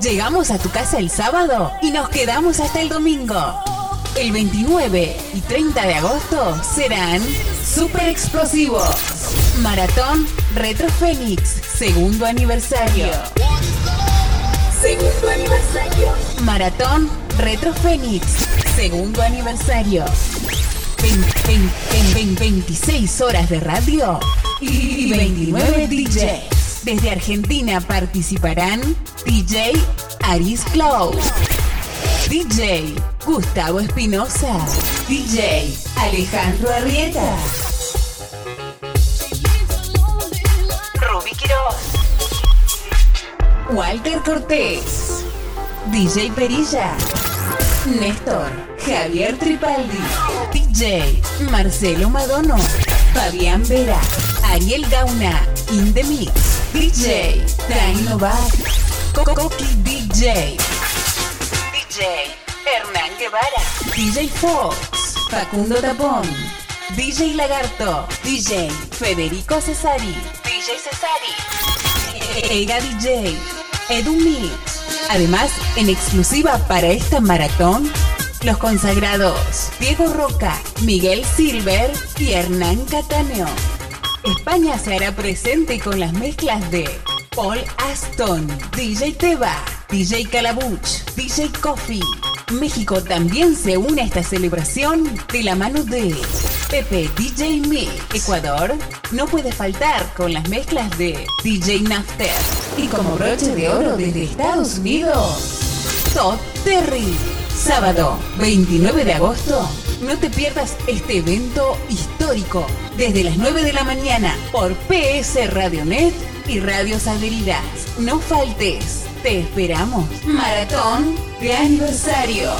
Llegamos a tu casa el sábado y nos quedamos hasta el domingo. El 29 y 30 de agosto serán super explosivos. Maratón Retro Fénix, segundo aniversario. Segundo aniversario. Maratón Retro Fénix, segundo aniversario. 26 horas de radio y 29 DJs. Desde Argentina participarán DJ Aris Cloud, DJ Gustavo Espinosa, DJ Alejandro Arrieta, Ruby Quiroz, Walter Cortés, DJ Perilla, Néstor, Javier Tripaldi, DJ Marcelo Madono, Fabián Vera, Ariel Gauna, In The Mix, DJ Dani Novak, Coqui DJ, DJ Hernán Guevara, DJ Fox, Facundo Tapón, DJ Lagarto, DJ Federico Cesari, DJ Cesari, Ega DJ, Edu Mix. Además, en exclusiva para esta maratón, los consagrados Diego Roca, Miguel Silver y Hernán Cataneo. España se hará presente con las mezclas de Paul Aston, DJ Teba, DJ Calabuch, DJ Coffee. México también se une a esta celebración de la mano de Pepe DJ Mix. Ecuador no puede faltar con las mezclas de DJ Nafter. Y como broche de oro desde Estados Unidos, Todd Terry. Sábado 29 de agosto, no te pierdas este evento histórico desde las 9 de la mañana por PS Radionet y Radios Adheridas. No faltes, te esperamos. Maratón de aniversario.